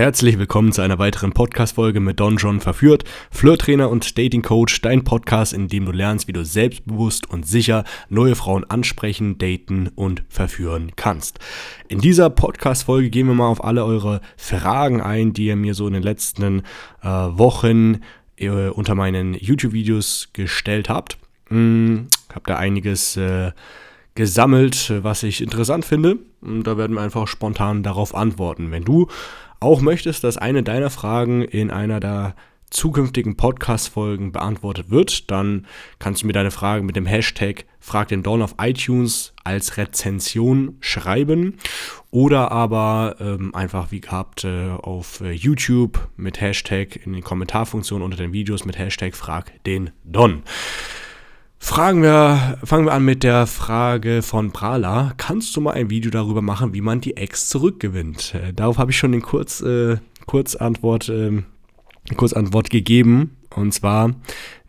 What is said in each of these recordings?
Herzlich willkommen zu einer weiteren Podcast-Folge mit Don John Verführt, Flirttrainer und Dating Coach, dein Podcast, in dem du lernst, wie du selbstbewusst und sicher neue Frauen ansprechen, daten und verführen kannst. In dieser Podcast-Folge gehen wir mal auf alle eure Fragen ein, die ihr mir so in den letzten äh, Wochen äh, unter meinen YouTube-Videos gestellt habt. Hm, hab da einiges äh, gesammelt, was ich interessant finde. Und da werden wir einfach spontan darauf antworten. Wenn du auch möchtest, dass eine deiner Fragen in einer der zukünftigen Podcast-Folgen beantwortet wird, dann kannst du mir deine Frage mit dem Hashtag Frag den Don auf iTunes als Rezension schreiben oder aber ähm, einfach wie gehabt äh, auf äh, YouTube mit Hashtag in den Kommentarfunktionen unter den Videos mit Hashtag Frag den Don. Fragen wir, fangen wir an mit der Frage von Prala. Kannst du mal ein Video darüber machen, wie man die Ex zurückgewinnt? Äh, darauf habe ich schon den Kurz, äh, Kurzantwort, äh, Kurzantwort gegeben. Und zwar,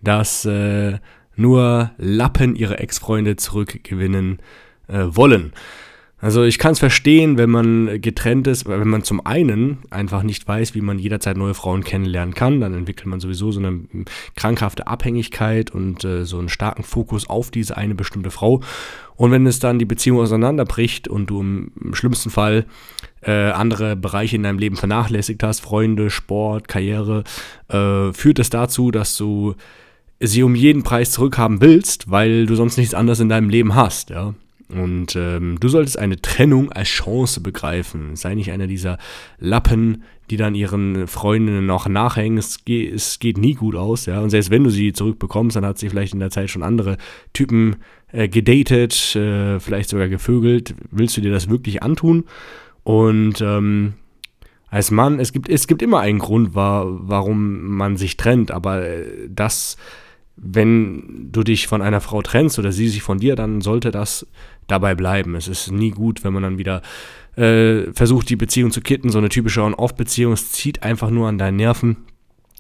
dass äh, nur Lappen ihre Ex-Freunde zurückgewinnen äh, wollen. Also ich kann es verstehen, wenn man getrennt ist, wenn man zum einen einfach nicht weiß, wie man jederzeit neue Frauen kennenlernen kann, dann entwickelt man sowieso so eine krankhafte Abhängigkeit und äh, so einen starken Fokus auf diese eine bestimmte Frau. Und wenn es dann die Beziehung auseinanderbricht und du im, im schlimmsten Fall äh, andere Bereiche in deinem Leben vernachlässigt hast, Freunde, Sport, Karriere, äh, führt es dazu, dass du sie um jeden Preis zurückhaben willst, weil du sonst nichts anderes in deinem Leben hast, ja. Und ähm, du solltest eine Trennung als Chance begreifen. Sei nicht einer dieser Lappen, die dann ihren Freundinnen noch nachhängen. Es geht, es geht nie gut aus, ja. Und selbst wenn du sie zurückbekommst, dann hat sie vielleicht in der Zeit schon andere Typen äh, gedatet, äh, vielleicht sogar gevögelt. Willst du dir das wirklich antun? Und ähm, als Mann, es gibt, es gibt immer einen Grund, war, warum man sich trennt, aber äh, das wenn du dich von einer Frau trennst oder sie sich von dir, dann sollte das dabei bleiben. Es ist nie gut, wenn man dann wieder äh, versucht, die Beziehung zu kitten. So eine typische On-Off-Beziehung, es zieht einfach nur an deinen Nerven.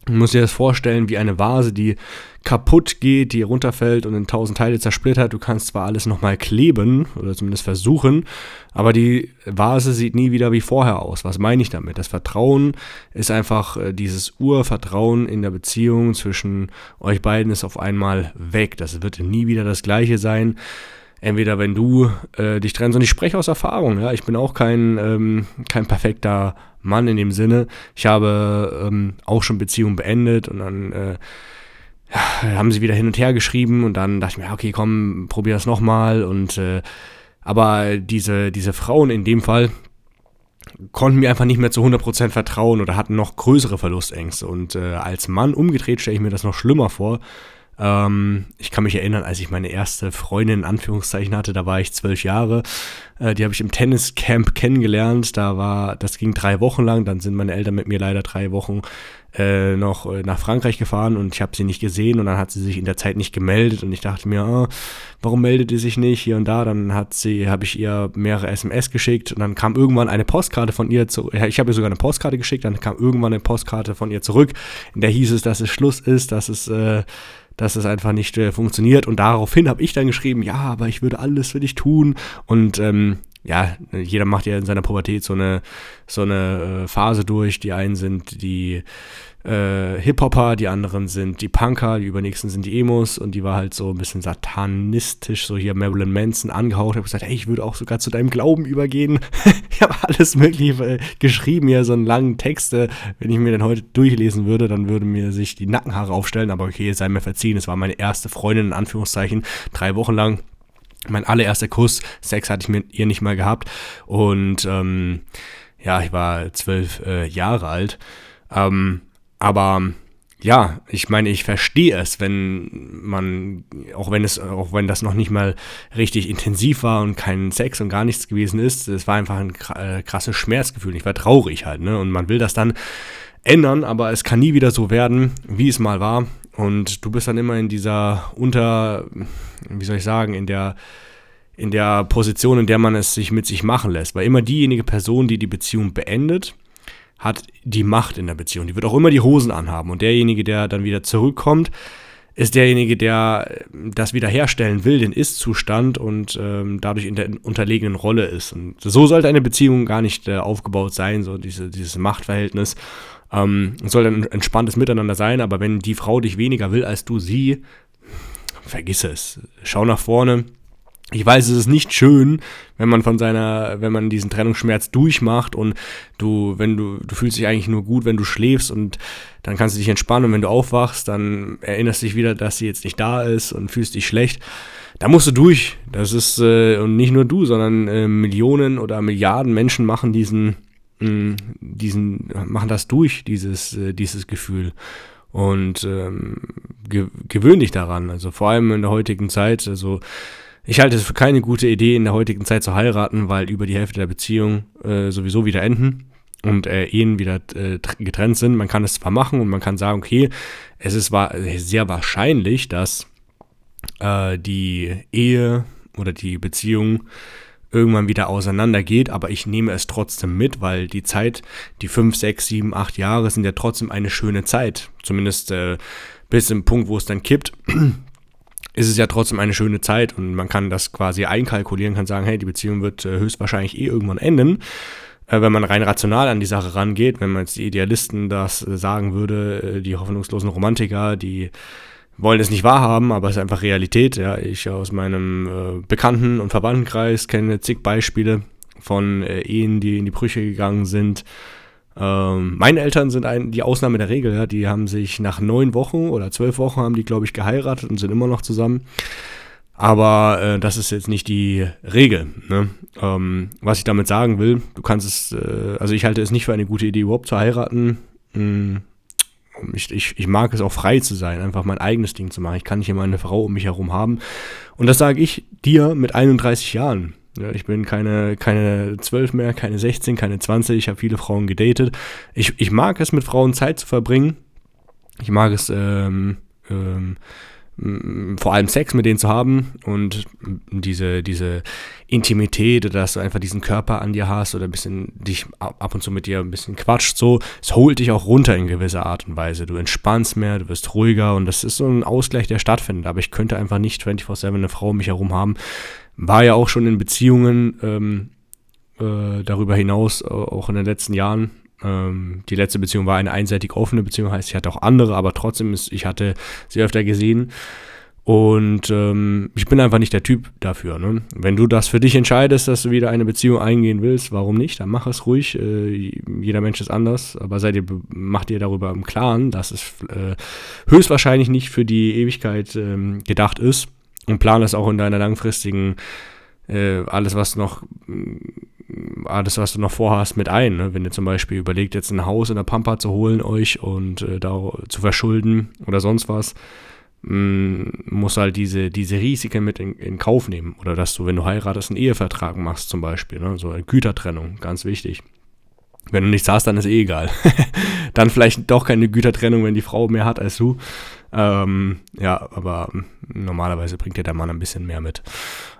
Du musst dir das vorstellen wie eine Vase, die kaputt geht, die runterfällt und in tausend Teile zersplittert. Du kannst zwar alles nochmal kleben oder zumindest versuchen, aber die Vase sieht nie wieder wie vorher aus. Was meine ich damit? Das Vertrauen ist einfach äh, dieses Urvertrauen in der Beziehung zwischen euch beiden ist auf einmal weg. Das wird nie wieder das gleiche sein entweder wenn du äh, dich trennst, und ich spreche aus Erfahrung, ja, ich bin auch kein, ähm, kein perfekter Mann in dem Sinne. Ich habe ähm, auch schon Beziehungen beendet und dann äh, haben sie wieder hin und her geschrieben und dann dachte ich mir, okay, komm, probier das nochmal. Und äh, aber diese, diese Frauen in dem Fall konnten mir einfach nicht mehr zu 100% vertrauen oder hatten noch größere Verlustängste. Und äh, als Mann umgedreht stelle ich mir das noch schlimmer vor, ähm, ich kann mich erinnern, als ich meine erste Freundin in Anführungszeichen hatte, da war ich zwölf Jahre. Äh, die habe ich im Tenniscamp kennengelernt. Da war, das ging drei Wochen lang. Dann sind meine Eltern mit mir leider drei Wochen äh, noch äh, nach Frankreich gefahren und ich habe sie nicht gesehen und dann hat sie sich in der Zeit nicht gemeldet und ich dachte mir, oh, warum meldet sie sich nicht hier und da? Dann hat sie, habe ich ihr mehrere SMS geschickt und dann kam irgendwann eine Postkarte von ihr zurück. Ich habe ihr sogar eine Postkarte geschickt, dann kam irgendwann eine Postkarte von ihr zurück, in der hieß es, dass es Schluss ist, dass es äh, dass es einfach nicht äh, funktioniert. Und daraufhin habe ich dann geschrieben, ja, aber ich würde alles für dich tun. Und ähm, ja, jeder macht ja in seiner Pubertät so eine, so eine äh, Phase durch. Die einen sind die äh, Hip-Hopper, die anderen sind die Punker, die übernächsten sind die Emos und die war halt so ein bisschen satanistisch, so hier Marilyn Manson angehaucht. Ich habe gesagt, hey, ich würde auch sogar zu deinem Glauben übergehen. ich habe alles mögliche äh, geschrieben, hier so einen langen Text. Äh, wenn ich mir den heute durchlesen würde, dann würden mir sich die Nackenhaare aufstellen, aber okay, sei mir verziehen. Es war meine erste Freundin, in Anführungszeichen, drei Wochen lang. Mein allererster Kuss, Sex hatte ich mit ihr nicht mal gehabt und ähm, ja, ich war zwölf äh, Jahre alt. Ähm, aber ja, ich meine, ich verstehe es, wenn man, auch wenn es, auch wenn das noch nicht mal richtig intensiv war und kein Sex und gar nichts gewesen ist, es war einfach ein äh, krasses Schmerzgefühl. Ich war traurig halt, ne? Und man will das dann ändern, aber es kann nie wieder so werden, wie es mal war. Und du bist dann immer in dieser unter, wie soll ich sagen, in der in der Position, in der man es sich mit sich machen lässt. Weil immer diejenige Person, die die Beziehung beendet, hat die Macht in der Beziehung. Die wird auch immer die Hosen anhaben. Und derjenige, der dann wieder zurückkommt, ist derjenige, der äh, das wiederherstellen will, den Ist-Zustand und ähm, dadurch in der unterlegenen Rolle ist. Und so sollte eine Beziehung gar nicht äh, aufgebaut sein, so diese, dieses Machtverhältnis. Ähm, soll ein entspanntes Miteinander sein, aber wenn die Frau dich weniger will als du sie, vergiss es. Schau nach vorne, ich weiß, es ist nicht schön, wenn man von seiner, wenn man diesen Trennungsschmerz durchmacht und du, wenn du, du fühlst dich eigentlich nur gut, wenn du schläfst und dann kannst du dich entspannen und wenn du aufwachst, dann erinnerst du dich wieder, dass sie jetzt nicht da ist und fühlst dich schlecht. Da musst du durch. Das ist, äh, und nicht nur du, sondern äh, Millionen oder Milliarden Menschen machen diesen, mh, mm, diesen, machen das durch, dieses, äh, dieses Gefühl. Und ähm, ge gewöhn dich daran. Also vor allem in der heutigen Zeit, also ich halte es für keine gute Idee, in der heutigen Zeit zu heiraten, weil über die Hälfte der Beziehungen äh, sowieso wieder enden und äh, Ehen wieder äh, getrennt sind. Man kann es zwar machen und man kann sagen, okay, es ist war sehr wahrscheinlich, dass äh, die Ehe oder die Beziehung irgendwann wieder auseinandergeht, aber ich nehme es trotzdem mit, weil die Zeit, die fünf, sechs, sieben, acht Jahre sind ja trotzdem eine schöne Zeit. Zumindest äh, bis zum Punkt, wo es dann kippt ist es ja trotzdem eine schöne Zeit und man kann das quasi einkalkulieren, kann sagen, hey, die Beziehung wird äh, höchstwahrscheinlich eh irgendwann enden. Äh, wenn man rein rational an die Sache rangeht, wenn man jetzt die Idealisten das äh, sagen würde, äh, die hoffnungslosen Romantiker, die wollen es nicht wahrhaben, aber es ist einfach Realität. Ja, ich aus meinem äh, Bekannten- und Verwandtenkreis kenne zig Beispiele von äh, Ehen, die in die Brüche gegangen sind ähm, meine Eltern sind ein, die Ausnahme der Regel, ja. Die haben sich nach neun Wochen oder zwölf Wochen haben die, glaube ich, geheiratet und sind immer noch zusammen. Aber äh, das ist jetzt nicht die Regel. Ne? Ähm, was ich damit sagen will, du kannst es, äh, also ich halte es nicht für eine gute Idee, überhaupt zu heiraten. Hm. Ich, ich, ich mag es auch frei zu sein, einfach mein eigenes Ding zu machen. Ich kann nicht immer eine Frau um mich herum haben. Und das sage ich dir mit 31 Jahren. Ja, ich bin keine, keine 12 mehr, keine 16, keine 20. Ich habe viele Frauen gedatet. Ich, ich mag es, mit Frauen Zeit zu verbringen. Ich mag es, ähm, ähm, vor allem Sex mit denen zu haben und diese, diese Intimität, dass du einfach diesen Körper an dir hast oder ein bisschen dich ab und zu mit dir ein bisschen quatscht, so, es holt dich auch runter in gewisser Art und Weise. Du entspannst mehr, du wirst ruhiger und das ist so ein Ausgleich, der stattfindet. Aber ich könnte einfach nicht 24-7 eine Frau um mich herum haben, war ja auch schon in Beziehungen ähm, äh, darüber hinaus, äh, auch in den letzten Jahren. Ähm, die letzte Beziehung war eine einseitig offene Beziehung, heißt, ich hatte auch andere, aber trotzdem ist, ich hatte sie öfter gesehen. Und ähm, ich bin einfach nicht der Typ dafür. Ne? Wenn du das für dich entscheidest, dass du wieder eine Beziehung eingehen willst, warum nicht? Dann mach es ruhig. Äh, jeder Mensch ist anders, aber seid ihr, macht ihr darüber im Klaren, dass es äh, höchstwahrscheinlich nicht für die Ewigkeit ähm, gedacht ist und plan das auch in deiner langfristigen, äh, alles was noch, alles was du noch vorhast mit ein. Ne? Wenn ihr zum Beispiel überlegt, jetzt ein Haus in der Pampa zu holen euch und äh, da zu verschulden oder sonst was, mh, mm, muss halt diese, diese Risiken mit in, in, Kauf nehmen. Oder dass du, wenn du heiratest, einen Ehevertrag machst zum Beispiel. Ne? So eine Gütertrennung, ganz wichtig. Wenn du nichts hast, dann ist eh egal. dann vielleicht doch keine Gütertrennung, wenn die Frau mehr hat als du. Ähm, ja, aber normalerweise bringt dir der Mann ein bisschen mehr mit.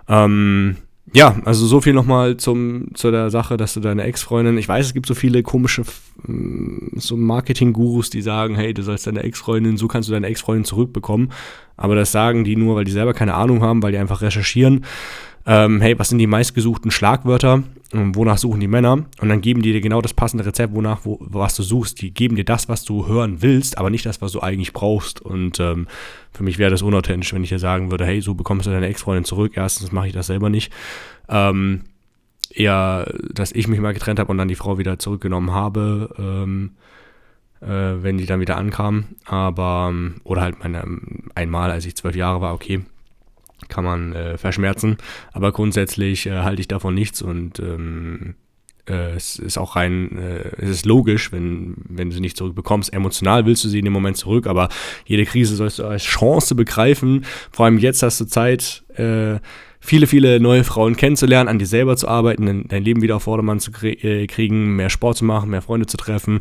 Ähm, ja, also so viel nochmal zum, zu der Sache, dass du deine Ex-Freundin, ich weiß, es gibt so viele komische mm, so Marketing-Gurus, die sagen, hey, du sollst deine Ex-Freundin, so kannst du deine Ex-Freundin zurückbekommen. Aber das sagen die nur, weil die selber keine Ahnung haben, weil die einfach recherchieren ähm, hey, was sind die meistgesuchten Schlagwörter, ähm, wonach suchen die Männer und dann geben die dir genau das passende Rezept, wonach, wo, was du suchst. Die geben dir das, was du hören willst, aber nicht das, was du eigentlich brauchst. Und ähm, für mich wäre das unauthentisch, wenn ich dir sagen würde, hey, so bekommst du deine Ex-Freundin zurück. Erstens mache ich das selber nicht. Ähm, eher, dass ich mich mal getrennt habe und dann die Frau wieder zurückgenommen habe, ähm, äh, wenn die dann wieder ankam. Aber, ähm, oder halt meine, einmal, als ich zwölf Jahre war, okay kann man äh, verschmerzen. Aber grundsätzlich äh, halte ich davon nichts und ähm, äh, es ist auch rein, äh, es ist logisch, wenn, wenn du sie nicht zurückbekommst. Emotional willst du sie in dem Moment zurück, aber jede Krise sollst du als Chance begreifen. Vor allem jetzt hast du Zeit, äh, viele, viele neue Frauen kennenzulernen, an dir selber zu arbeiten, dein Leben wieder auf Vordermann zu äh, kriegen, mehr Sport zu machen, mehr Freunde zu treffen,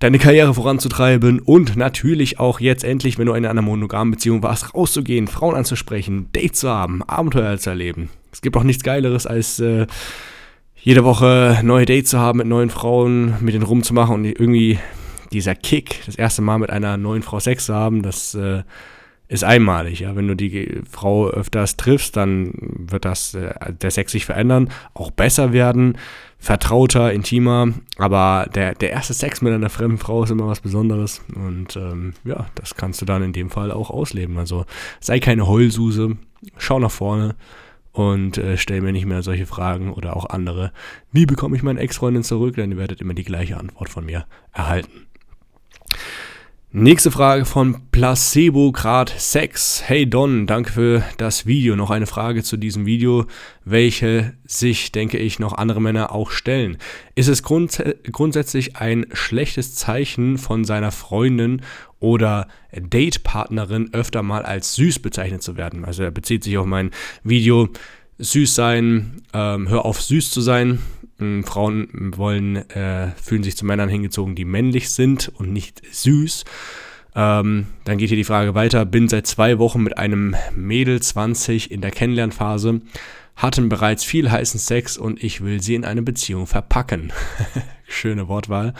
deine Karriere voranzutreiben und natürlich auch jetzt endlich, wenn du in einer monogamen Beziehung warst, rauszugehen, Frauen anzusprechen, Dates zu haben, Abenteuer zu erleben. Es gibt auch nichts Geileres als äh, jede Woche neue Dates zu haben mit neuen Frauen, mit denen rumzumachen und irgendwie dieser Kick, das erste Mal mit einer neuen Frau Sex zu haben, das äh, ist einmalig. Ja? Wenn du die Frau öfters triffst, dann wird das, äh, der Sex sich verändern, auch besser werden, vertrauter, intimer. Aber der, der erste Sex mit einer fremden Frau ist immer was Besonderes. Und ähm, ja, das kannst du dann in dem Fall auch ausleben. Also sei keine Heulsuse, schau nach vorne und äh, stell mir nicht mehr solche Fragen oder auch andere. Wie bekomme ich meine Ex-Freundin zurück? Denn ihr werdet immer die gleiche Antwort von mir erhalten. Nächste Frage von Placebo Grad 6. Hey Don, danke für das Video. Noch eine Frage zu diesem Video, welche sich, denke ich, noch andere Männer auch stellen. Ist es grunds grundsätzlich ein schlechtes Zeichen von seiner Freundin oder Datepartnerin öfter mal als süß bezeichnet zu werden? Also er bezieht sich auf mein Video süß sein, ähm, hör auf süß zu sein. Ähm, Frauen wollen, äh, fühlen sich zu Männern hingezogen, die männlich sind und nicht süß. Ähm, dann geht hier die Frage weiter. Bin seit zwei Wochen mit einem Mädel 20 in der Kennenlernphase, hatten bereits viel heißen Sex und ich will sie in eine Beziehung verpacken. Schöne Wortwahl.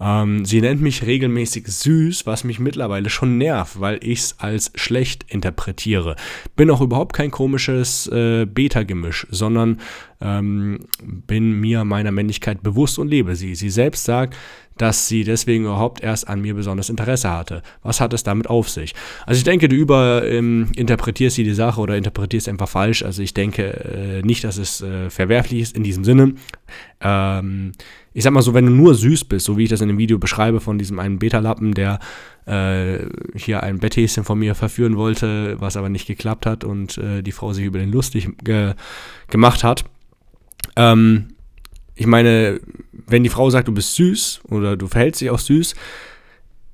Ähm, sie nennt mich regelmäßig süß, was mich mittlerweile schon nervt, weil ich es als schlecht interpretiere. Bin auch überhaupt kein komisches äh, Beta-Gemisch, sondern ähm, bin mir meiner Männlichkeit bewusst und lebe sie. Sie selbst sagt, dass sie deswegen überhaupt erst an mir besonders Interesse hatte. Was hat es damit auf sich? Also ich denke, du überinterpretierst ähm, die Sache oder interpretierst einfach falsch. Also ich denke äh, nicht, dass es äh, verwerflich ist in diesem Sinne. Ähm, ich sag mal so, wenn du nur süß bist, so wie ich das in dem Video beschreibe von diesem einen Beta-Lappen, der äh, hier ein Betthäschen von mir verführen wollte, was aber nicht geklappt hat und äh, die Frau sich über den lustig ge gemacht hat. Ähm, ich meine, wenn die Frau sagt, du bist süß oder du verhältst dich auch süß,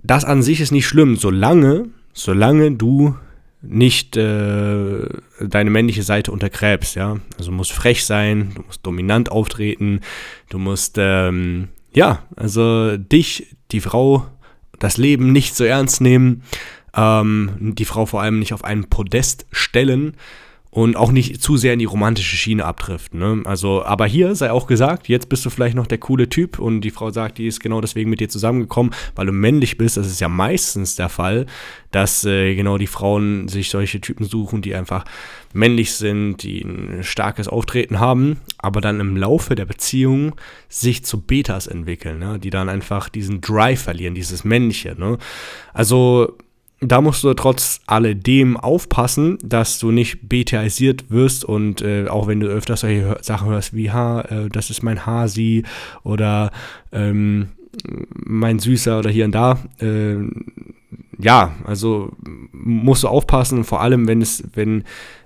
das an sich ist nicht schlimm, solange, solange du nicht äh, deine männliche Seite untergräbst, ja. Also du musst frech sein, du musst dominant auftreten, du musst, ähm, ja, also dich, die Frau, das Leben nicht so ernst nehmen, ähm, die Frau vor allem nicht auf einen Podest stellen, und auch nicht zu sehr in die romantische Schiene abtrifft. Ne? Also, aber hier sei auch gesagt, jetzt bist du vielleicht noch der coole Typ und die Frau sagt, die ist genau deswegen mit dir zusammengekommen, weil du männlich bist. Das ist ja meistens der Fall, dass äh, genau die Frauen sich solche Typen suchen, die einfach männlich sind, die ein starkes Auftreten haben, aber dann im Laufe der Beziehung sich zu Betas entwickeln, ne? die dann einfach diesen Drive verlieren, dieses Männliche. Ne? Also da musst du trotz alledem aufpassen, dass du nicht betaisiert wirst und äh, auch wenn du öfters solche Sachen hörst wie, ha, äh, das ist mein Hasi oder ähm, mein Süßer oder hier und da, äh, ja, also musst du aufpassen, vor allem wenn es, wenn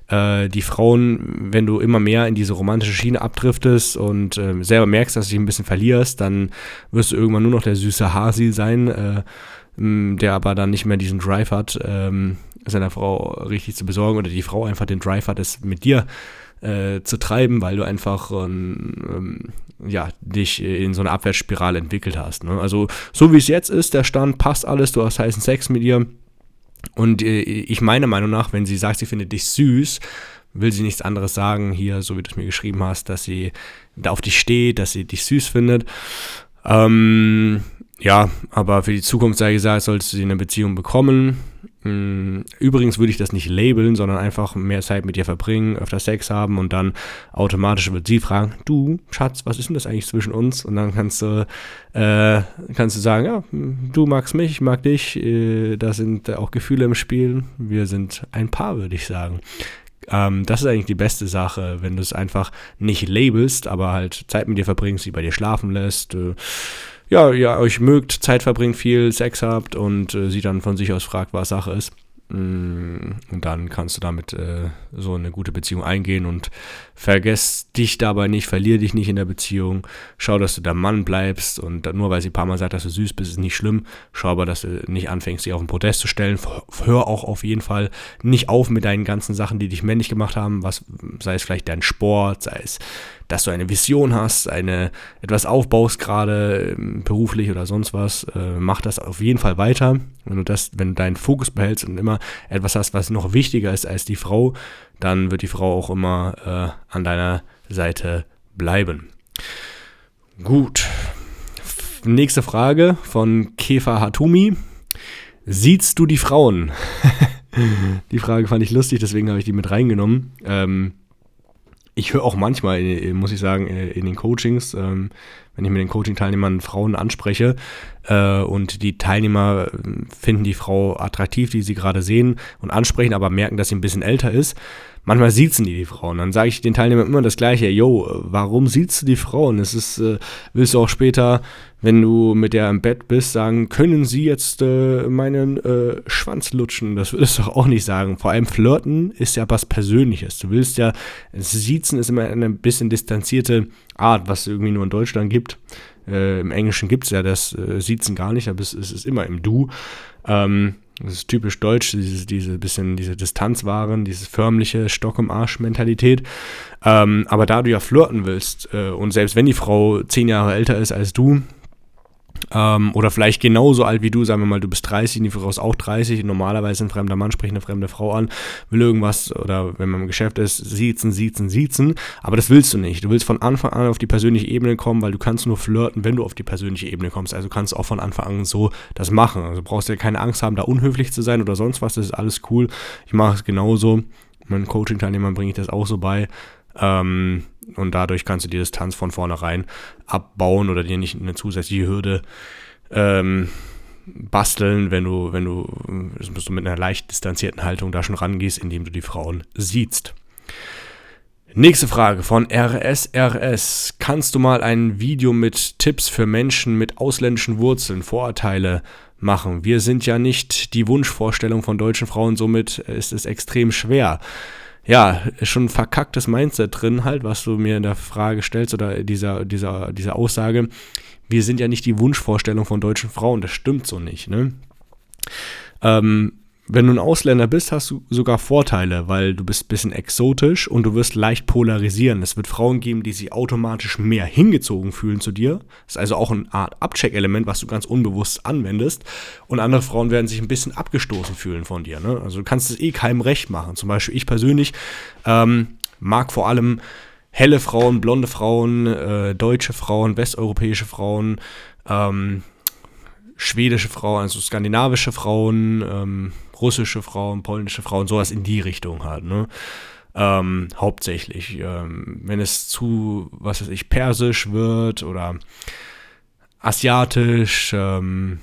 äh, die Frauen, wenn du immer mehr in diese romantische Schiene abdriftest und äh, selber merkst, dass du dich ein bisschen verlierst, dann wirst du irgendwann nur noch der süße Hasi sein äh, der aber dann nicht mehr diesen Drive hat, ähm, seiner Frau richtig zu besorgen oder die Frau einfach den Drive hat, es mit dir äh, zu treiben, weil du einfach ähm, ja, dich in so eine Abwärtsspirale entwickelt hast. Ne? Also so wie es jetzt ist, der Stand passt alles, du hast heißen Sex mit ihr. Und äh, ich meiner Meinung nach, wenn sie sagt, sie findet dich süß, will sie nichts anderes sagen, hier, so wie du es mir geschrieben hast, dass sie da auf dich steht, dass sie dich süß findet. Ähm, ja, aber für die Zukunft sei gesagt, solltest du sie in eine Beziehung bekommen. Hm, übrigens würde ich das nicht labeln, sondern einfach mehr Zeit mit dir verbringen, öfter Sex haben und dann automatisch wird sie fragen, du, Schatz, was ist denn das eigentlich zwischen uns? Und dann kannst du, äh, kannst du sagen, ja, du magst mich, ich mag dich, äh, da sind auch Gefühle im Spiel, wir sind ein Paar, würde ich sagen. Ähm, das ist eigentlich die beste Sache, wenn du es einfach nicht labelst, aber halt Zeit mit dir verbringst, sie bei dir schlafen lässt, äh, ja, ja, euch mögt, Zeit verbringt, viel Sex habt und äh, sie dann von sich aus fragt, was Sache ist. Mm, und dann kannst du damit äh, so eine gute Beziehung eingehen und vergess dich dabei nicht, verlier dich nicht in der Beziehung. Schau, dass du der Mann bleibst und nur weil sie ein paar Mal sagt, dass du süß bist, ist nicht schlimm. Schau aber, dass du nicht anfängst, sie auf den Podest zu stellen. Hör auch auf jeden Fall nicht auf mit deinen ganzen Sachen, die dich männlich gemacht haben, was sei es vielleicht dein Sport, sei es dass du eine Vision hast, eine etwas aufbaust gerade ähm, beruflich oder sonst was, äh, mach das auf jeden Fall weiter. Wenn du das, wenn du deinen Fokus behältst und immer etwas hast, was noch wichtiger ist als die Frau, dann wird die Frau auch immer äh, an deiner Seite bleiben. Gut. Nächste Frage von Kefa Hatumi. Siehst du die Frauen? die Frage fand ich lustig, deswegen habe ich die mit reingenommen. Ähm, ich höre auch manchmal, äh, muss ich sagen, äh, in den Coachings, ähm, wenn ich mit den Coaching-Teilnehmern Frauen anspreche äh, und die Teilnehmer finden die Frau attraktiv, die sie gerade sehen und ansprechen, aber merken, dass sie ein bisschen älter ist, manchmal siezen die die Frauen. Dann sage ich den Teilnehmern immer das Gleiche. Yo, warum siehst du die Frauen? Es ist, äh, willst du auch später, wenn du mit der im Bett bist, sagen, können sie jetzt äh, meinen äh, Schwanz lutschen? Das würdest du auch nicht sagen. Vor allem Flirten ist ja was Persönliches. Du willst ja, Siezen ist immer eine bisschen distanzierte Art, was es irgendwie nur in Deutschland gibt. Äh, Im Englischen gibt es ja das äh, Siezen gar nicht, aber es, es ist immer im Du. Ähm, das ist typisch deutsch, diese, diese bisschen, diese Distanzwaren, diese förmliche Stock im Arsch-Mentalität. Ähm, aber da du ja flirten willst, äh, und selbst wenn die Frau zehn Jahre älter ist als du, ähm, oder vielleicht genauso alt wie du, sagen wir mal, du bist 30, die Frau ist auch 30, normalerweise ein fremder Mann spricht eine fremde Frau an, will irgendwas, oder wenn man im Geschäft ist, siezen, siezen, siezen, aber das willst du nicht. Du willst von Anfang an auf die persönliche Ebene kommen, weil du kannst nur flirten, wenn du auf die persönliche Ebene kommst. Also kannst du auch von Anfang an so das machen. Also brauchst du ja keine Angst haben, da unhöflich zu sein oder sonst was, das ist alles cool. Ich mache es genauso. Meinen Coaching-Teilnehmern bringe ich das auch so bei. Ähm, und dadurch kannst du die Distanz von vornherein abbauen oder dir nicht eine zusätzliche Hürde ähm, basteln, wenn du, wenn du, bist du mit einer leicht distanzierten Haltung da schon rangehst, indem du die Frauen siehst. Nächste Frage von RSRS. Kannst du mal ein Video mit Tipps für Menschen mit ausländischen Wurzeln, Vorurteile machen? Wir sind ja nicht die Wunschvorstellung von deutschen Frauen, somit ist es extrem schwer ja, schon ein verkacktes Mindset drin halt, was du mir in der Frage stellst oder dieser, dieser, dieser Aussage. Wir sind ja nicht die Wunschvorstellung von deutschen Frauen, das stimmt so nicht, ne? Ähm, wenn du ein Ausländer bist, hast du sogar Vorteile, weil du bist ein bisschen exotisch und du wirst leicht polarisieren. Es wird Frauen geben, die sich automatisch mehr hingezogen fühlen zu dir. Das ist also auch eine Art Abcheck-Element, was du ganz unbewusst anwendest. Und andere Frauen werden sich ein bisschen abgestoßen fühlen von dir. Ne? Also du kannst es eh keinem recht machen. Zum Beispiel ich persönlich ähm, mag vor allem helle Frauen, blonde Frauen, äh, deutsche Frauen, westeuropäische Frauen, ähm, schwedische Frauen, also skandinavische Frauen, ähm, russische Frauen, polnische Frauen, sowas in die Richtung halt, ne? Ähm, hauptsächlich. Ähm, wenn es zu, was weiß ich, persisch wird oder asiatisch ähm,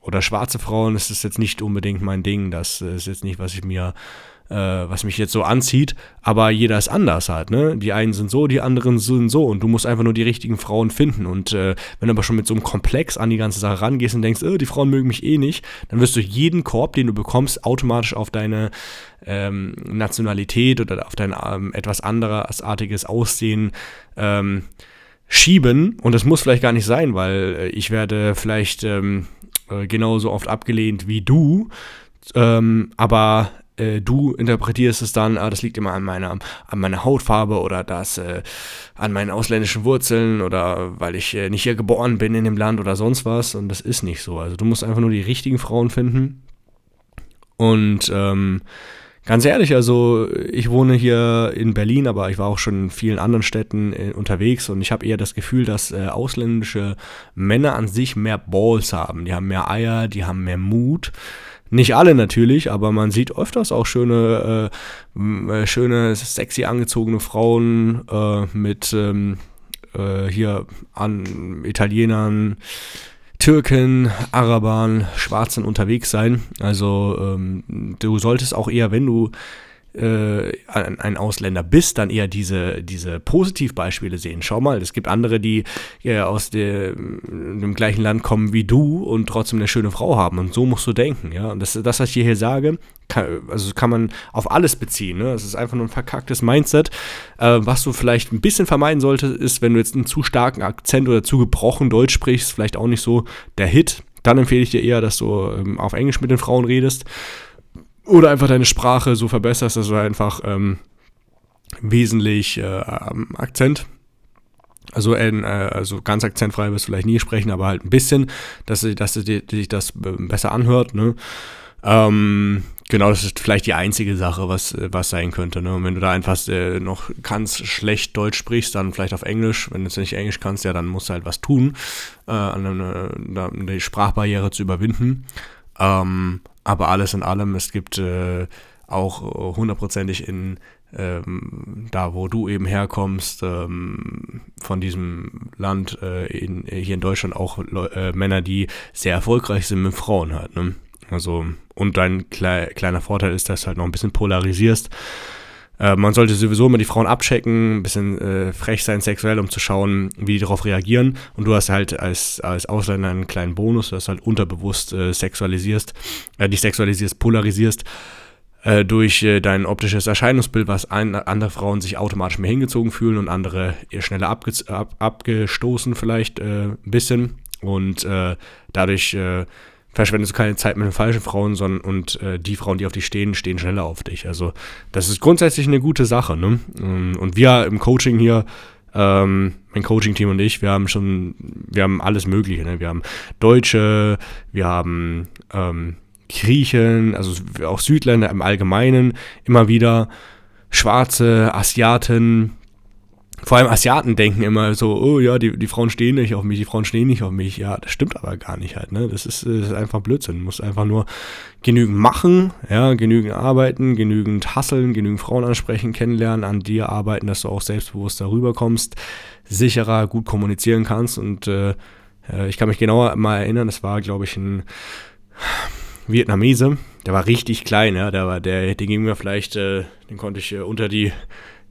oder schwarze Frauen, ist jetzt nicht unbedingt mein Ding. Das ist jetzt nicht, was ich mir äh, was mich jetzt so anzieht, aber jeder ist anders halt, ne? Die einen sind so, die anderen sind so. Und du musst einfach nur die richtigen Frauen finden. Und äh, wenn du aber schon mit so einem Komplex an die ganze Sache rangehst und denkst, oh, die Frauen mögen mich eh nicht, dann wirst du jeden Korb, den du bekommst, automatisch auf deine ähm, Nationalität oder auf dein ähm, etwas andersartiges Aussehen ähm, schieben. Und das muss vielleicht gar nicht sein, weil äh, ich werde vielleicht ähm, äh, genauso oft abgelehnt wie du, ähm, aber äh, du interpretierst es dann, ah, das liegt immer an meiner, an meiner Hautfarbe oder das äh, an meinen ausländischen Wurzeln oder weil ich äh, nicht hier geboren bin in dem Land oder sonst was. Und das ist nicht so. Also du musst einfach nur die richtigen Frauen finden. Und ähm, ganz ehrlich, also ich wohne hier in Berlin, aber ich war auch schon in vielen anderen Städten äh, unterwegs und ich habe eher das Gefühl, dass äh, ausländische Männer an sich mehr Balls haben. Die haben mehr Eier, die haben mehr Mut. Nicht alle natürlich, aber man sieht öfters auch schöne, äh, äh, schöne, sexy angezogene Frauen äh, mit ähm, äh, hier an Italienern, Türken, Arabern, Schwarzen unterwegs sein. Also ähm, du solltest auch eher, wenn du äh, ein Ausländer bist, dann eher diese, diese Positivbeispiele sehen. Schau mal, es gibt andere, die äh, aus der, dem gleichen Land kommen wie du und trotzdem eine schöne Frau haben. Und so musst du denken. Ja? Und das, das was ich hier sage, kann, also kann man auf alles beziehen. Ne? Das ist einfach nur ein verkacktes Mindset. Äh, was du vielleicht ein bisschen vermeiden solltest, ist, wenn du jetzt einen zu starken Akzent oder zu gebrochen Deutsch sprichst, vielleicht auch nicht so der Hit. Dann empfehle ich dir eher, dass du ähm, auf Englisch mit den Frauen redest. Oder einfach deine Sprache so verbesserst, dass du einfach ähm, wesentlich äh, Akzent also, äh, also ganz akzentfrei wirst du vielleicht nie sprechen, aber halt ein bisschen, dass, dass sich das ähm, besser anhört. Ne? Ähm, genau, das ist vielleicht die einzige Sache, was, was sein könnte. Ne? Und wenn du da einfach äh, noch ganz schlecht Deutsch sprichst, dann vielleicht auf Englisch. Wenn du nicht Englisch kannst, ja, dann musst du halt was tun, äh, eine, die Sprachbarriere zu überwinden. Ähm, aber alles in allem, es gibt äh, auch hundertprozentig in ähm, da, wo du eben herkommst, ähm, von diesem Land äh, in, hier in Deutschland auch äh, Männer, die sehr erfolgreich sind mit Frauen halt. Ne? Also, und dein klei kleiner Vorteil ist, dass du halt noch ein bisschen polarisierst. Äh, man sollte sowieso immer die Frauen abchecken, ein bisschen äh, frech sein sexuell, um zu schauen, wie die darauf reagieren. Und du hast halt als, als Ausländer einen kleinen Bonus, dass du halt unterbewusst äh, sexualisierst, äh, dich sexualisierst, polarisierst äh, durch äh, dein optisches Erscheinungsbild, was ein, andere Frauen sich automatisch mehr hingezogen fühlen und andere eher schneller ab, abgestoßen vielleicht ein bisschen. Und dadurch verschwendest du keine Zeit mit den falschen Frauen, sondern und äh, die Frauen, die auf dich stehen, stehen schneller auf dich. Also das ist grundsätzlich eine gute Sache. Ne? Ähm, und wir im Coaching hier, ähm, mein Coaching-Team und ich, wir haben schon, wir haben alles Mögliche. Ne? Wir haben Deutsche, wir haben ähm, Griechen, also auch Südländer im Allgemeinen, immer wieder Schwarze, Asiaten, vor allem Asiaten denken immer so, oh ja, die, die Frauen stehen nicht auf mich, die Frauen stehen nicht auf mich. Ja, das stimmt aber gar nicht halt, ne? Das ist, das ist einfach Blödsinn. Du musst einfach nur genügend machen, ja, genügend arbeiten, genügend hasseln, genügend Frauen ansprechen, kennenlernen, an dir arbeiten, dass du auch selbstbewusst darüber kommst, sicherer, gut kommunizieren kannst. Und äh, äh ich kann mich genauer mal erinnern, das war, glaube ich, ein Vietnamese, der war richtig klein, ja, der war, der, den ging mir vielleicht, äh, den konnte ich äh, unter die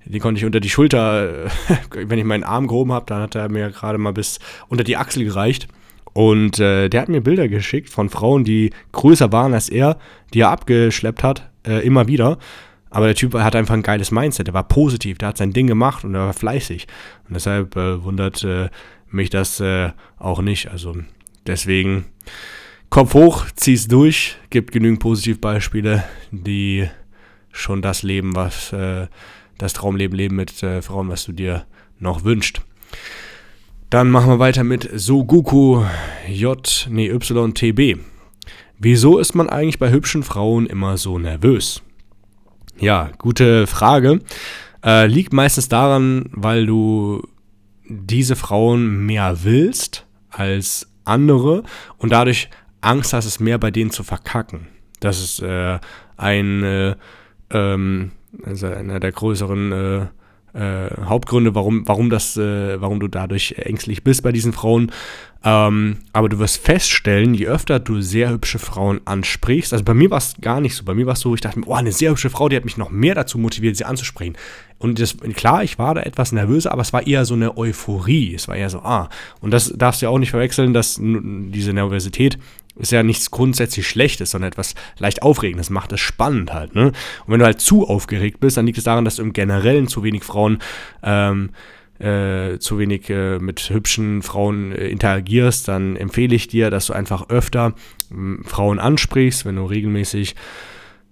den konnte ich unter die Schulter, wenn ich meinen Arm gehoben habe, dann hat er mir gerade mal bis unter die Achsel gereicht. Und äh, der hat mir Bilder geschickt von Frauen, die größer waren als er, die er abgeschleppt hat, äh, immer wieder. Aber der Typ hat einfach ein geiles Mindset, der war positiv, der hat sein Ding gemacht und er war fleißig. Und deshalb äh, wundert äh, mich das äh, auch nicht. Also deswegen Kopf hoch, zieh's durch, gibt genügend Positivbeispiele, die schon das leben, was äh, das Traumleben leben mit äh, Frauen, was du dir noch wünscht. Dann machen wir weiter mit Soguku J, nee, YTB. Wieso ist man eigentlich bei hübschen Frauen immer so nervös? Ja, gute Frage. Äh, liegt meistens daran, weil du diese Frauen mehr willst als andere und dadurch Angst hast, es mehr bei denen zu verkacken. Das ist äh, ein äh, ähm, also einer der größeren äh, äh, Hauptgründe, warum, warum, das, äh, warum du dadurch ängstlich bist bei diesen Frauen. Ähm, aber du wirst feststellen, je öfter du sehr hübsche Frauen ansprichst, also bei mir war es gar nicht so, bei mir war es so, ich dachte mir, oh, eine sehr hübsche Frau, die hat mich noch mehr dazu motiviert, sie anzusprechen. Und das, klar, ich war da etwas nervöser, aber es war eher so eine Euphorie. Es war eher so, ah. Und das darfst du ja auch nicht verwechseln, dass diese Nervosität ist ja nichts grundsätzlich Schlechtes, sondern etwas leicht Aufregendes, macht es spannend halt. Ne? Und wenn du halt zu aufgeregt bist, dann liegt es daran, dass du im Generellen zu wenig Frauen, ähm, äh, zu wenig äh, mit hübschen Frauen äh, interagierst, dann empfehle ich dir, dass du einfach öfter äh, Frauen ansprichst, wenn du regelmäßig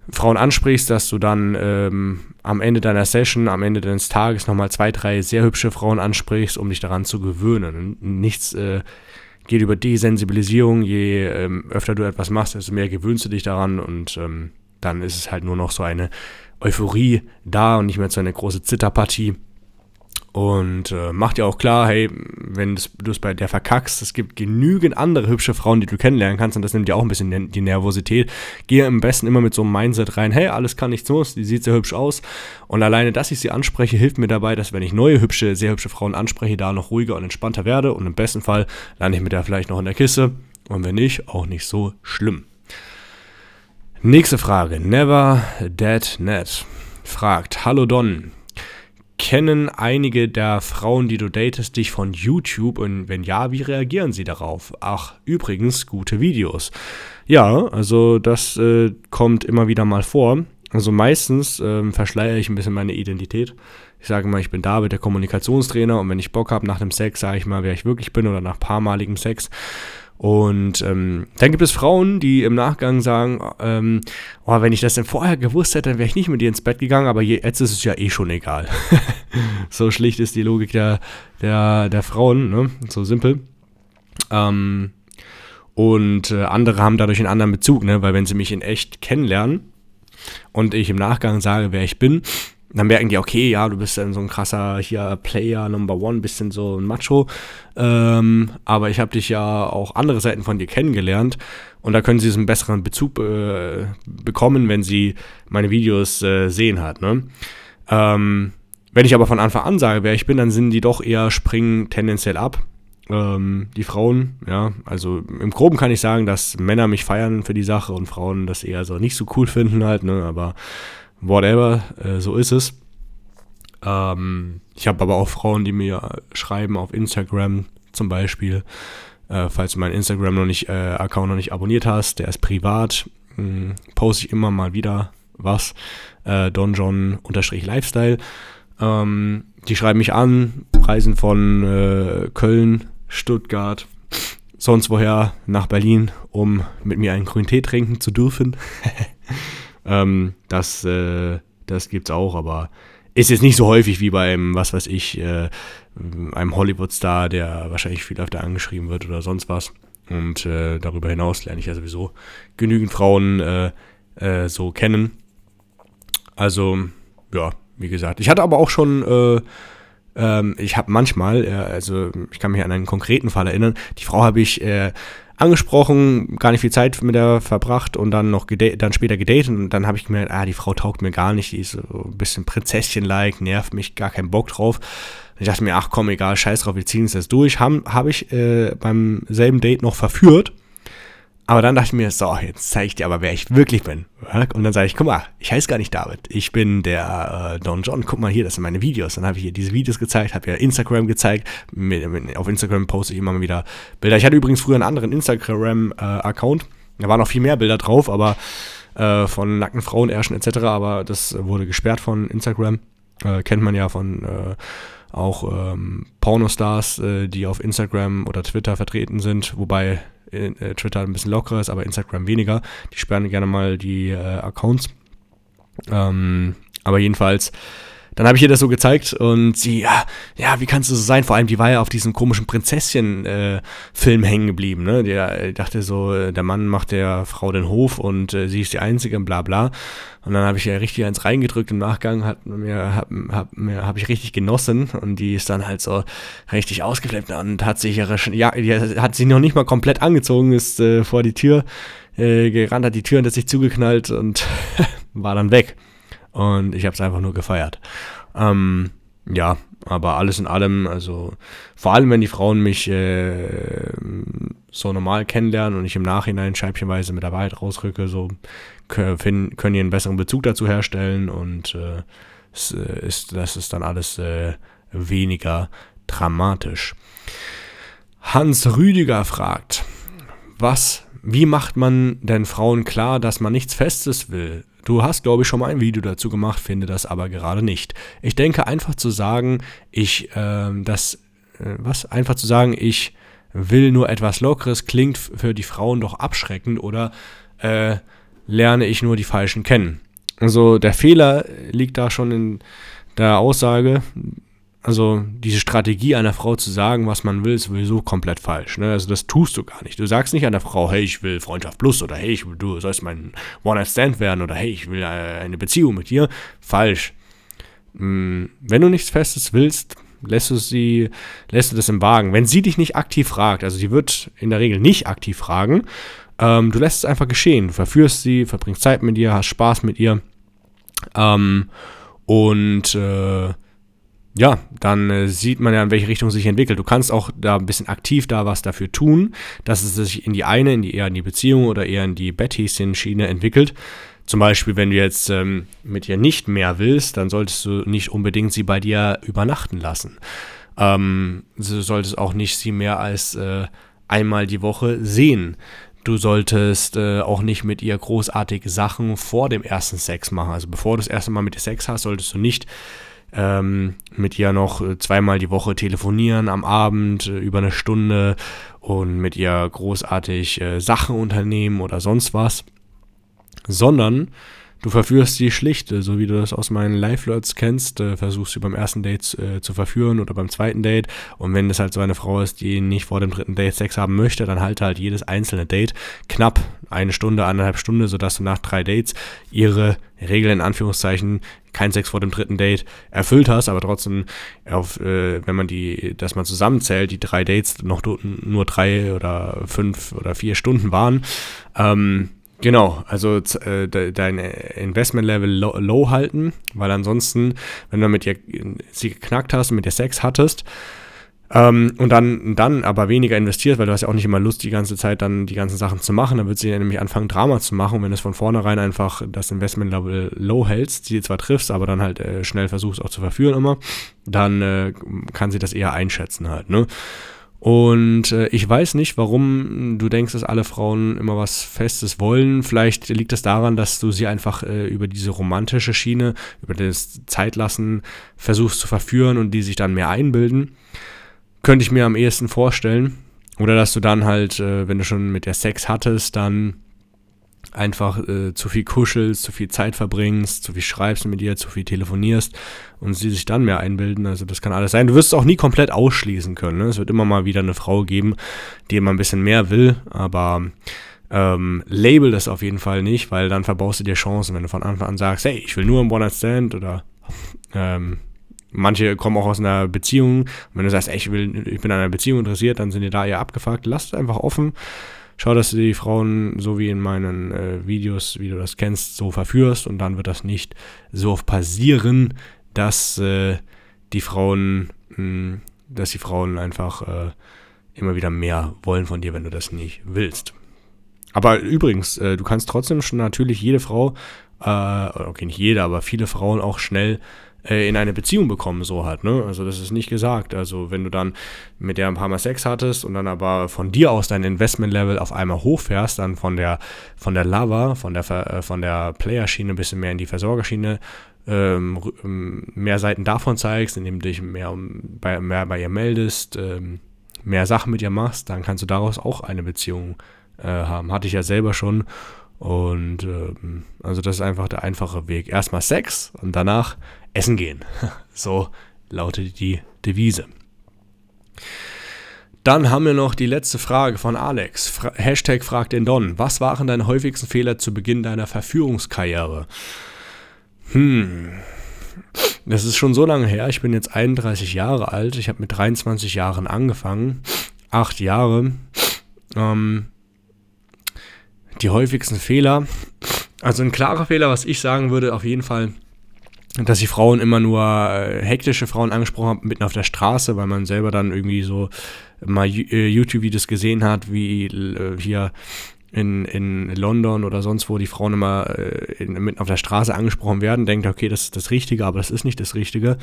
Frauen ansprichst, dass du dann ähm, am Ende deiner Session, am Ende deines Tages nochmal zwei, drei sehr hübsche Frauen ansprichst, um dich daran zu gewöhnen. Nichts äh, geht über Desensibilisierung. Je ähm, öfter du etwas machst, desto mehr gewöhnst du dich daran und ähm, dann ist es halt nur noch so eine Euphorie da und nicht mehr so eine große Zitterpartie. Und äh, macht ja auch klar, hey, wenn du es bei der verkackst, es gibt genügend andere hübsche Frauen, die du kennenlernen kannst und das nimmt dir auch ein bisschen die Nervosität. Gehe am besten immer mit so einem Mindset rein, hey, alles kann nichts los, die sieht sehr hübsch aus. Und alleine, dass ich sie anspreche, hilft mir dabei, dass wenn ich neue hübsche, sehr hübsche Frauen anspreche, da noch ruhiger und entspannter werde und im besten Fall lande ich mit der vielleicht noch in der Kiste und wenn nicht, auch nicht so schlimm. Nächste Frage, Never Dead Net fragt, Hallo Don, kennen einige der Frauen, die du datest, dich von YouTube und wenn ja, wie reagieren sie darauf? Ach, übrigens, gute Videos. Ja, also das äh, kommt immer wieder mal vor. Also meistens ähm, verschleiere ich ein bisschen meine Identität. Ich sage mal, ich bin David, der Kommunikationstrainer und wenn ich Bock habe nach dem Sex, sage ich mal, wer ich wirklich bin oder nach paarmaligem Sex. Und ähm, dann gibt es Frauen, die im Nachgang sagen, ähm, oh, wenn ich das denn vorher gewusst hätte, dann wäre ich nicht mit dir ins Bett gegangen, aber jetzt ist es ja eh schon egal. so schlicht ist die Logik der, der, der Frauen, ne? so simpel. Ähm, und äh, andere haben dadurch einen anderen Bezug, ne? weil wenn sie mich in echt kennenlernen und ich im Nachgang sage, wer ich bin, dann merken die, okay, ja, du bist dann so ein krasser hier Player Number One, bisschen so ein Macho. Ähm, aber ich habe dich ja auch andere Seiten von dir kennengelernt und da können sie einen besseren Bezug äh, bekommen, wenn sie meine Videos äh, sehen hat. Ne? Ähm, wenn ich aber von Anfang an sage, wer ich bin, dann sind die doch eher springen tendenziell ab. Ähm, die Frauen, ja, also im Groben kann ich sagen, dass Männer mich feiern für die Sache und Frauen das eher so nicht so cool finden halt, ne, aber whatever, äh, so ist es. Ähm, ich habe aber auch Frauen, die mir schreiben auf Instagram zum Beispiel, äh, falls du meinen Instagram noch nicht, äh, Account noch nicht abonniert hast, der ist privat, mh, hm, poste ich immer mal wieder was, äh, donjon-lifestyle. Ähm, die schreiben mich an, Reisen von äh, Köln, Stuttgart, sonst woher nach Berlin, um mit mir einen grünen Tee trinken zu dürfen. ähm, das äh, das gibt es auch, aber ist jetzt nicht so häufig wie beim, was weiß ich, äh, einem Hollywood-Star, der wahrscheinlich viel öfter angeschrieben wird oder sonst was. Und äh, darüber hinaus lerne ich ja sowieso genügend Frauen äh, äh so kennen. Also, ja, wie gesagt. Ich hatte aber auch schon, äh, ähm, ich habe manchmal, äh, also ich kann mich an einen konkreten Fall erinnern, die Frau habe ich äh, angesprochen, gar nicht viel Zeit mit der verbracht und dann noch dann später gedatet und dann habe ich gemerkt, ah, die Frau taugt mir gar nicht, die ist so ein bisschen Prinzesschen-like, nervt mich, gar keinen Bock drauf. Und ich dachte mir, ach komm, egal, scheiß drauf, wir ziehen es jetzt durch. Habe hab ich äh, beim selben Date noch verführt aber dann dachte ich mir, so, jetzt zeige ich dir aber, wer ich wirklich bin. Und dann sage ich, guck mal, ich heiße gar nicht David. Ich bin der äh, Don John. Guck mal hier, das sind meine Videos. Dann habe ich hier diese Videos gezeigt, habe ja Instagram gezeigt. Mit, mit, auf Instagram poste ich immer mal wieder Bilder. Ich hatte übrigens früher einen anderen Instagram-Account. Äh, da waren noch viel mehr Bilder drauf, aber äh, von nackten Frauen, Ärschen etc. Aber das wurde gesperrt von Instagram. Äh, kennt man ja von äh, auch ähm, Pornostars, äh, die auf Instagram oder Twitter vertreten sind, wobei äh, Twitter ein bisschen lockerer ist, aber Instagram weniger. Die sperren gerne mal die äh, Accounts. Ähm, aber jedenfalls dann habe ich ihr das so gezeigt und sie, ja, ja, wie kannst du so sein? Vor allem, die war ja auf diesem komischen Prinzesschen-Film äh, hängen geblieben. Ne? Die äh, dachte so, äh, der Mann macht der Frau den Hof und äh, sie ist die Einzige, bla bla. Und dann habe ich ja richtig eins reingedrückt im Nachgang, hat mir, hab, hab, mir, hab ich richtig genossen und die ist dann halt so richtig ausgeflippt und hat sich ihre, ja, die hat sich noch nicht mal komplett angezogen, ist äh, vor die Tür äh, gerannt, hat die Tür hinter sich zugeknallt und war dann weg. Und ich habe es einfach nur gefeiert. Ähm, ja, aber alles in allem, also vor allem, wenn die Frauen mich äh, so normal kennenlernen und ich im Nachhinein scheibchenweise mit der Wahrheit rausrücke, so können, können die einen besseren Bezug dazu herstellen und äh, es, äh, ist, das ist dann alles äh, weniger dramatisch. Hans Rüdiger fragt, was, wie macht man denn Frauen klar, dass man nichts Festes will? Du hast, glaube ich, schon mal ein Video dazu gemacht, finde das aber gerade nicht. Ich denke einfach zu sagen, ich, äh, das, äh, was? Einfach zu sagen, ich will nur etwas Lockeres, klingt für die Frauen doch abschreckend oder äh, lerne ich nur die Falschen kennen. Also der Fehler liegt da schon in der Aussage, also diese Strategie einer Frau zu sagen, was man will, ist sowieso komplett falsch. Ne? Also das tust du gar nicht. Du sagst nicht einer Frau, hey, ich will Freundschaft plus oder hey, ich will, du sollst mein One-Night-Stand werden oder hey, ich will äh, eine Beziehung mit dir. Falsch. Hm, wenn du nichts Festes willst, lässt du sie, lässt du das im Wagen. Wenn sie dich nicht aktiv fragt, also sie wird in der Regel nicht aktiv fragen, ähm, du lässt es einfach geschehen. Du verführst sie, verbringst Zeit mit ihr, hast Spaß mit ihr. Ähm, und äh, ja, dann äh, sieht man ja, in welche Richtung sich entwickelt. Du kannst auch da ein bisschen aktiv da was dafür tun, dass es sich in die eine, in die eher in die Beziehung oder eher in die Betthäschen-Schiene entwickelt. Zum Beispiel, wenn du jetzt ähm, mit ihr nicht mehr willst, dann solltest du nicht unbedingt sie bei dir übernachten lassen. Ähm, du solltest auch nicht sie mehr als äh, einmal die Woche sehen. Du solltest äh, auch nicht mit ihr großartige Sachen vor dem ersten Sex machen. Also bevor du das erste Mal mit ihr Sex hast, solltest du nicht ähm, mit ihr noch äh, zweimal die Woche telefonieren am Abend äh, über eine Stunde und mit ihr großartig äh, Sachen unternehmen oder sonst was, sondern du verführst sie schlicht, äh, so wie du das aus meinen Live-Flirts kennst, äh, versuchst sie beim ersten Date äh, zu verführen oder beim zweiten Date. Und wenn das halt so eine Frau ist, die nicht vor dem dritten Date Sex haben möchte, dann halt halt jedes einzelne Date knapp eine Stunde, eineinhalb Stunden, sodass du nach drei Dates ihre Regel in Anführungszeichen kein Sex vor dem dritten Date erfüllt hast, aber trotzdem, auf, äh, wenn man die, dass man zusammenzählt, die drei Dates noch nur drei oder fünf oder vier Stunden waren, ähm, Genau, also äh, dein Investment-Level low, low, halten, weil ansonsten, wenn du mit ihr sie geknackt hast und mit ihr Sex hattest, ähm, und dann, dann aber weniger investiert, weil du hast ja auch nicht immer Lust, die ganze Zeit dann die ganzen Sachen zu machen. Dann wird sie ja nämlich anfangen, Drama zu machen. Und wenn du es von vornherein einfach das Investment-Level low hältst, sie zwar triffst, aber dann halt äh, schnell versuchst auch zu verführen immer, dann äh, kann sie das eher einschätzen halt, ne? Und äh, ich weiß nicht, warum du denkst, dass alle Frauen immer was Festes wollen. Vielleicht liegt es das daran, dass du sie einfach äh, über diese romantische Schiene, über das Zeitlassen versuchst zu verführen und die sich dann mehr einbilden. Könnte ich mir am ehesten vorstellen. Oder dass du dann halt, äh, wenn du schon mit der Sex hattest, dann einfach äh, zu viel kuschelst, zu viel Zeit verbringst, zu viel schreibst mit ihr, zu viel telefonierst und sie sich dann mehr einbilden. Also das kann alles sein. Du wirst es auch nie komplett ausschließen können. Ne? Es wird immer mal wieder eine Frau geben, die immer ein bisschen mehr will, aber ähm, label das auf jeden Fall nicht, weil dann verbaust du dir Chancen, wenn du von Anfang an sagst, hey, ich will nur ein One-Night-Stand oder ähm, Manche kommen auch aus einer Beziehung. Wenn du sagst, ey, ich, will, ich bin an einer Beziehung interessiert, dann sind die da eher abgefuckt. Lass es einfach offen. Schau, dass du die Frauen, so wie in meinen äh, Videos, wie du das kennst, so verführst. Und dann wird das nicht so oft passieren, dass äh, die Frauen, mh, hm, dass die Frauen einfach äh, immer wieder mehr wollen von dir, wenn du das nicht willst. Aber übrigens, äh, du kannst trotzdem schon natürlich jede Frau, äh, okay, nicht jede, aber viele Frauen auch schnell äh, in eine Beziehung bekommen, so halt, ne? Also das ist nicht gesagt. Also wenn du dann mit der ein paar Mal Sex hattest und dann aber von dir aus dein Investment-Level auf einmal hochfährst, dann von der von der Lover, von der äh, von der Player-Schiene ein bisschen mehr in die Versorgerschiene ähm, ähm, mehr Seiten davon zeigst, indem du dich mehr, bei, mehr bei ihr meldest, ähm, mehr Sachen mit ihr machst, dann kannst du daraus auch eine Beziehung äh, haben. Hatte ich ja selber schon. Und ähm, also das ist einfach der einfache Weg. Erstmal Sex und danach essen gehen. So lautet die Devise. Dann haben wir noch die letzte Frage von Alex. Fra Hashtag fragt den Don. Was waren deine häufigsten Fehler zu Beginn deiner Verführungskarriere? Hm. Das ist schon so lange her. Ich bin jetzt 31 Jahre alt. Ich habe mit 23 Jahren angefangen. Acht Jahre. Ähm, die häufigsten Fehler. Also ein klarer Fehler, was ich sagen würde, auf jeden Fall dass die Frauen immer nur äh, hektische Frauen angesprochen haben, mitten auf der Straße, weil man selber dann irgendwie so mal äh, YouTube-Videos gesehen hat, wie äh, hier in, in London oder sonst wo die Frauen immer äh, in, mitten auf der Straße angesprochen werden, denkt, okay, das ist das Richtige, aber das ist nicht das Richtige.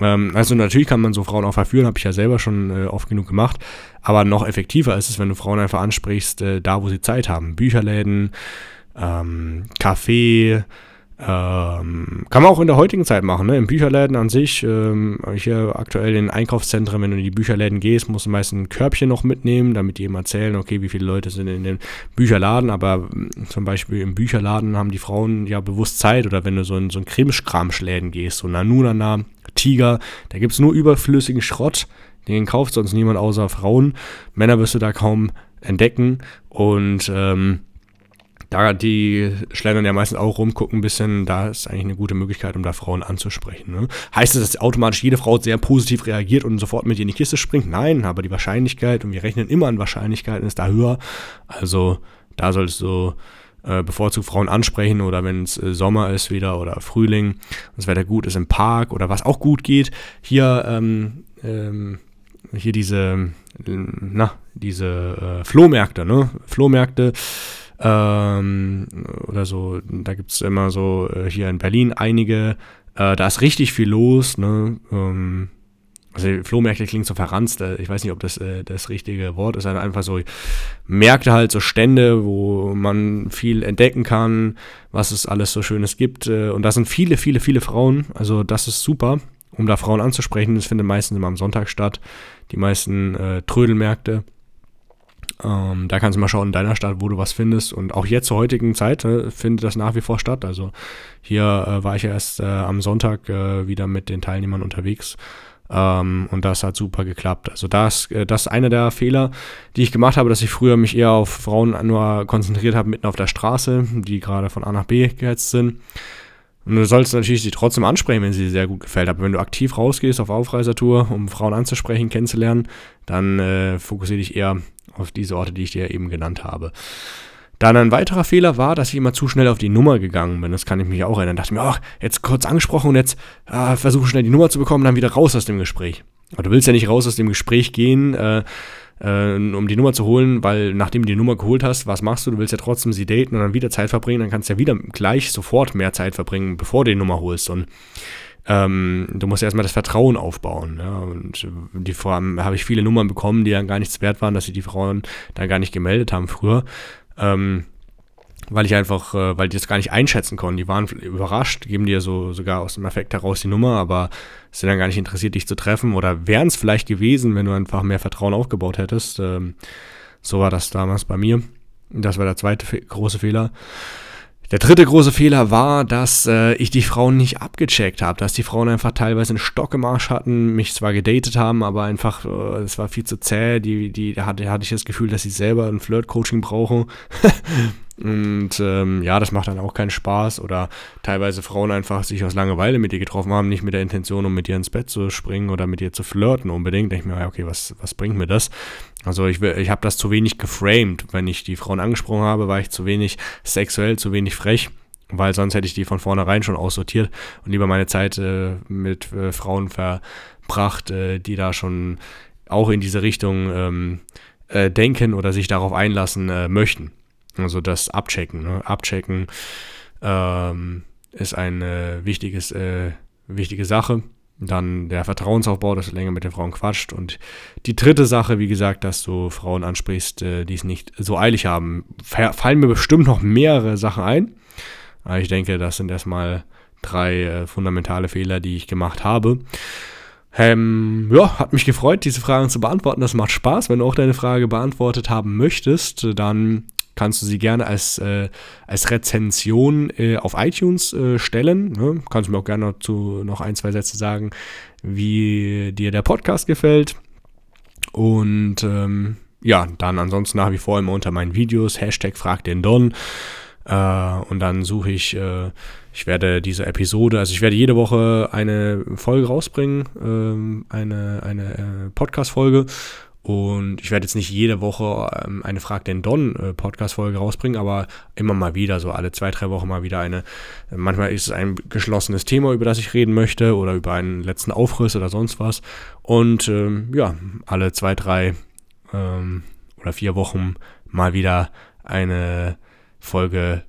Ähm, also natürlich kann man so Frauen auch verführen, habe ich ja selber schon äh, oft genug gemacht, aber noch effektiver ist es, wenn du Frauen einfach ansprichst, äh, da wo sie Zeit haben. Bücherläden, ähm, Café, ähm, kann man auch in der heutigen Zeit machen, ne? In Bücherläden an sich, ähm, hier aktuell in Einkaufszentren, wenn du in die Bücherläden gehst, musst du meist ein Körbchen noch mitnehmen, damit die eben erzählen, okay, wie viele Leute sind in dem Bücherladen, aber ähm, zum Beispiel im Bücherladen haben die Frauen ja bewusst Zeit oder wenn du so in so ein Krimskramschläden gehst, so Nanunana, Tiger, da gibt es nur überflüssigen Schrott, den kauft sonst niemand außer Frauen. Männer wirst du da kaum entdecken und ähm, da die schlendern ja meistens auch rum, gucken ein bisschen, da ist eigentlich eine gute Möglichkeit, um da Frauen anzusprechen. Ne? Heißt das, dass automatisch jede Frau sehr positiv reagiert und sofort mit dir in die Kiste springt? Nein, aber die Wahrscheinlichkeit, und wir rechnen immer an Wahrscheinlichkeiten, ist da höher. Also da solltest du äh, bevorzugt Frauen ansprechen oder wenn es äh, Sommer ist wieder oder Frühling und das Wetter gut ist im Park oder was auch gut geht, hier, ähm, ähm, hier diese, na, diese äh, Flohmärkte, ne? Flohmärkte, ähm, oder so. Da gibt es immer so äh, hier in Berlin einige. Äh, da ist richtig viel los. Ne? Ähm, also Flohmärkte klingt so verranzt. Äh, ich weiß nicht, ob das äh, das richtige Wort ist. Also einfach so Märkte halt, so Stände, wo man viel entdecken kann, was es alles so Schönes gibt. Äh, und da sind viele, viele, viele Frauen. Also das ist super, um da Frauen anzusprechen. Das findet meistens immer am Sonntag statt. Die meisten äh, Trödelmärkte. Ähm, da kannst du mal schauen in deiner Stadt, wo du was findest. Und auch jetzt zur heutigen Zeit äh, findet das nach wie vor statt. Also hier äh, war ich erst äh, am Sonntag äh, wieder mit den Teilnehmern unterwegs. Ähm, und das hat super geklappt. Also das, äh, das ist einer der Fehler, die ich gemacht habe, dass ich früher mich eher auf Frauen nur konzentriert habe, mitten auf der Straße, die gerade von A nach B gehetzt sind. Und du sollst natürlich sie trotzdem ansprechen, wenn sie dir sehr gut gefällt. Aber wenn du aktiv rausgehst auf Aufreisertour, um Frauen anzusprechen, kennenzulernen, dann äh, fokussiere dich eher auf diese Orte, die ich dir eben genannt habe. Dann ein weiterer Fehler war, dass ich immer zu schnell auf die Nummer gegangen bin. Das kann ich mich auch erinnern. Dachte mir, ach, jetzt kurz angesprochen und jetzt äh, versuche schnell die Nummer zu bekommen, dann wieder raus aus dem Gespräch. Aber du willst ja nicht raus aus dem Gespräch gehen, äh, äh, um die Nummer zu holen, weil nachdem du die Nummer geholt hast, was machst du? Du willst ja trotzdem sie daten und dann wieder Zeit verbringen, dann kannst du ja wieder gleich sofort mehr Zeit verbringen, bevor du die Nummer holst. Und ähm, du musst erstmal das Vertrauen aufbauen. Ja? Und die habe ich viele Nummern bekommen, die dann gar nichts wert waren, dass sie die Frauen dann gar nicht gemeldet haben früher. Ähm, weil ich einfach, äh, weil die das gar nicht einschätzen konnten. Die waren überrascht, geben dir so sogar aus dem Effekt heraus die Nummer, aber sind dann gar nicht interessiert, dich zu treffen. Oder wären es vielleicht gewesen, wenn du einfach mehr Vertrauen aufgebaut hättest. Ähm, so war das damals bei mir. Das war der zweite große Fehler. Der dritte große Fehler war, dass äh, ich die Frauen nicht abgecheckt habe, dass die Frauen einfach teilweise einen Stock im Arsch hatten, mich zwar gedatet haben, aber einfach, äh, es war viel zu zäh, die, die, hatte, hatte ich das Gefühl, dass sie selber ein Flirt-Coaching brauchen. Und ähm, ja, das macht dann auch keinen Spaß. Oder teilweise Frauen einfach sich aus Langeweile mit dir getroffen haben, nicht mit der Intention, um mit dir ins Bett zu springen oder mit dir zu flirten unbedingt. Denke ich mir, okay, was, was bringt mir das? Also ich, ich habe das zu wenig geframed. Wenn ich die Frauen angesprochen habe, war ich zu wenig sexuell, zu wenig frech. Weil sonst hätte ich die von vornherein schon aussortiert und lieber meine Zeit äh, mit äh, Frauen verbracht, äh, die da schon auch in diese Richtung ähm, äh, denken oder sich darauf einlassen äh, möchten. Also das Abchecken. Ne? Abchecken ähm, ist eine wichtiges, äh, wichtige Sache. Dann der Vertrauensaufbau, dass du länger mit den Frauen quatscht. Und die dritte Sache, wie gesagt, dass du Frauen ansprichst, äh, die es nicht so eilig haben. Fallen mir bestimmt noch mehrere Sachen ein. Aber ich denke, das sind erstmal drei äh, fundamentale Fehler, die ich gemacht habe. Ähm, ja, hat mich gefreut, diese Fragen zu beantworten. Das macht Spaß. Wenn du auch deine Frage beantwortet haben möchtest, dann kannst du sie gerne als, äh, als Rezension äh, auf iTunes äh, stellen. Ne? Kannst du mir auch gerne dazu noch ein, zwei Sätze sagen, wie dir der Podcast gefällt. Und ähm, ja, dann ansonsten nach wie vor immer unter meinen Videos, Hashtag frag den Don. Äh, und dann suche ich, äh, ich werde diese Episode, also ich werde jede Woche eine Folge rausbringen, ähm, eine, eine äh, Podcast-Folge. Und ich werde jetzt nicht jede Woche ähm, eine Frag den Don äh, Podcast-Folge rausbringen, aber immer mal wieder, so alle zwei, drei Wochen mal wieder eine. Manchmal ist es ein geschlossenes Thema, über das ich reden möchte oder über einen letzten Aufriss oder sonst was. Und ähm, ja, alle zwei, drei ähm, oder vier Wochen mal wieder eine Folge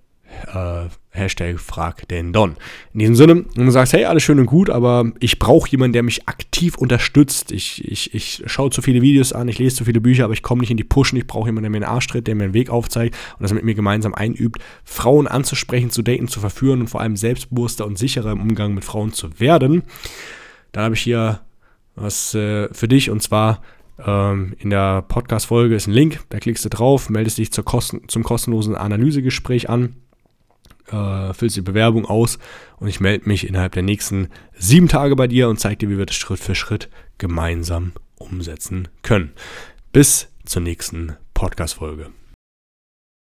äh, Hashtag frag den Don. In diesem Sinne, wenn du sagst, hey, alles schön und gut, aber ich brauche jemanden, der mich aktiv unterstützt. Ich, ich, ich schaue zu viele Videos an, ich lese zu viele Bücher, aber ich komme nicht in die Pushen. Ich brauche jemanden, der mir den Arsch tritt, der mir den Weg aufzeigt und das mit mir gemeinsam einübt, Frauen anzusprechen, zu daten, zu verführen und vor allem selbstbewusster und sicherer im Umgang mit Frauen zu werden. Dann habe ich hier was äh, für dich und zwar ähm, in der Podcast-Folge ist ein Link, da klickst du drauf, meldest dich Kosten, zum kostenlosen Analysegespräch an äh, füllst die Bewerbung aus und ich melde mich innerhalb der nächsten sieben Tage bei dir und zeige dir, wie wir das Schritt für Schritt gemeinsam umsetzen können. Bis zur nächsten Podcast-Folge.